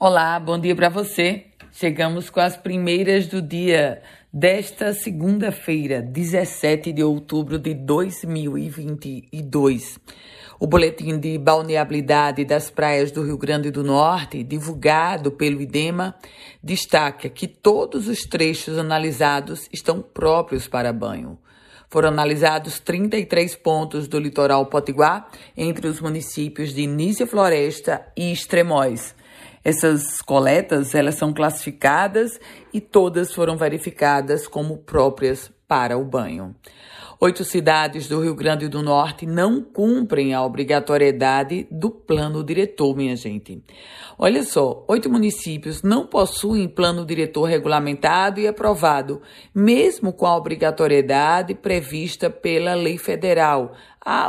Olá, bom dia para você. Chegamos com as primeiras do dia desta segunda-feira, 17 de outubro de 2022. O boletim de balneabilidade das praias do Rio Grande do Norte, divulgado pelo IDEMA, destaca que todos os trechos analisados estão próprios para banho. Foram analisados 33 pontos do litoral potiguar entre os municípios de Nícia Floresta e Extremóis. Essas coletas, elas são classificadas e todas foram verificadas como próprias para o banho. Oito cidades do Rio Grande do Norte não cumprem a obrigatoriedade do plano diretor, minha gente. Olha só, oito municípios não possuem plano diretor regulamentado e aprovado, mesmo com a obrigatoriedade prevista pela lei federal,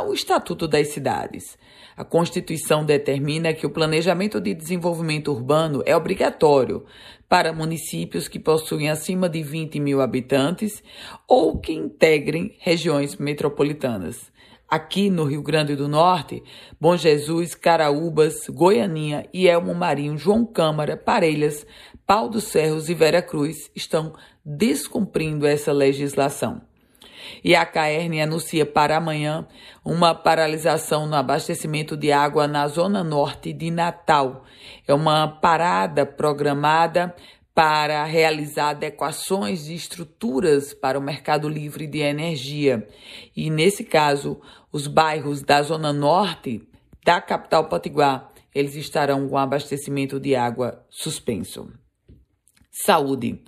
o Estatuto das Cidades. A Constituição determina que o planejamento de desenvolvimento urbano é obrigatório para municípios que possuem acima de 20 mil habitantes ou que integrem regiões metropolitanas. Aqui no Rio Grande do Norte, Bom Jesus, Caraúbas, Goianinha e Elmo Marinho, João Câmara, Parelhas, Pau dos Cerros e Vera Cruz estão descumprindo essa legislação. E a Caerne anuncia para amanhã uma paralisação no abastecimento de água na zona norte de Natal. É uma parada programada para realizar adequações de estruturas para o mercado livre de energia. E nesse caso, os bairros da zona norte da capital potiguar, eles estarão com abastecimento de água suspenso. Saúde.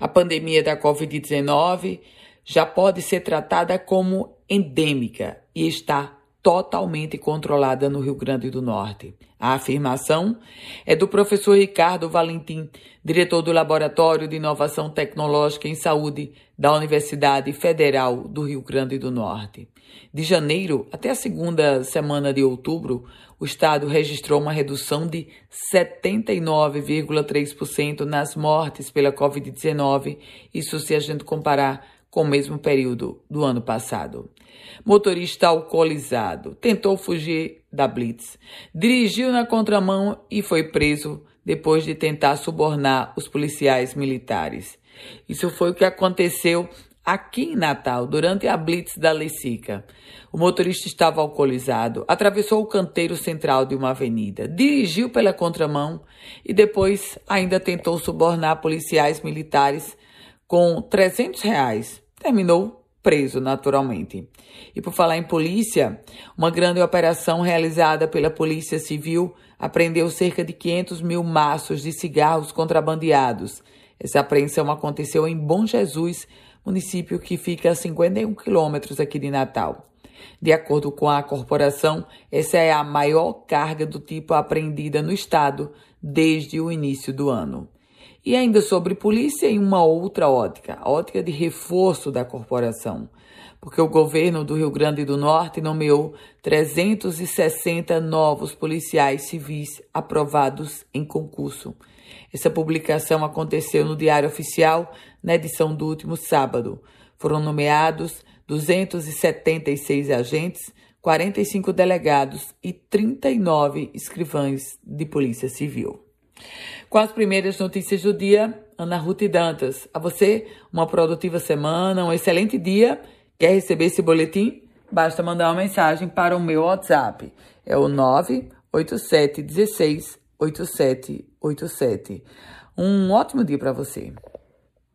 A pandemia da COVID-19 já pode ser tratada como endêmica e está totalmente controlada no Rio Grande do Norte. A afirmação é do professor Ricardo Valentim, diretor do Laboratório de Inovação Tecnológica em Saúde da Universidade Federal do Rio Grande do Norte. De janeiro até a segunda semana de outubro, o estado registrou uma redução de 79,3% nas mortes pela Covid-19, isso se a gente comparar com o mesmo período do ano passado. Motorista alcoolizado tentou fugir da blitz, dirigiu na contramão e foi preso depois de tentar subornar os policiais militares. Isso foi o que aconteceu aqui em Natal, durante a blitz da Lecica. O motorista estava alcoolizado, atravessou o canteiro central de uma avenida, dirigiu pela contramão e depois ainda tentou subornar policiais militares com 300 reais terminou preso naturalmente. E por falar em polícia, uma grande operação realizada pela Polícia Civil apreendeu cerca de 500 mil maços de cigarros contrabandeados. Essa apreensão aconteceu em Bom Jesus, município que fica a 51 quilômetros aqui de Natal. De acordo com a corporação, essa é a maior carga do tipo apreendida no estado desde o início do ano. E ainda sobre polícia em uma outra ótica, a ótica de reforço da corporação, porque o governo do Rio Grande do Norte nomeou 360 novos policiais civis aprovados em concurso. Essa publicação aconteceu no Diário Oficial, na edição do último sábado. Foram nomeados 276 agentes, 45 delegados e 39 escrivães de Polícia Civil. Com as primeiras notícias do dia, Ana Ruth Dantas. A você, uma produtiva semana, um excelente dia. Quer receber esse boletim? Basta mandar uma mensagem para o meu WhatsApp. É o 98716 8787. Um ótimo dia para você.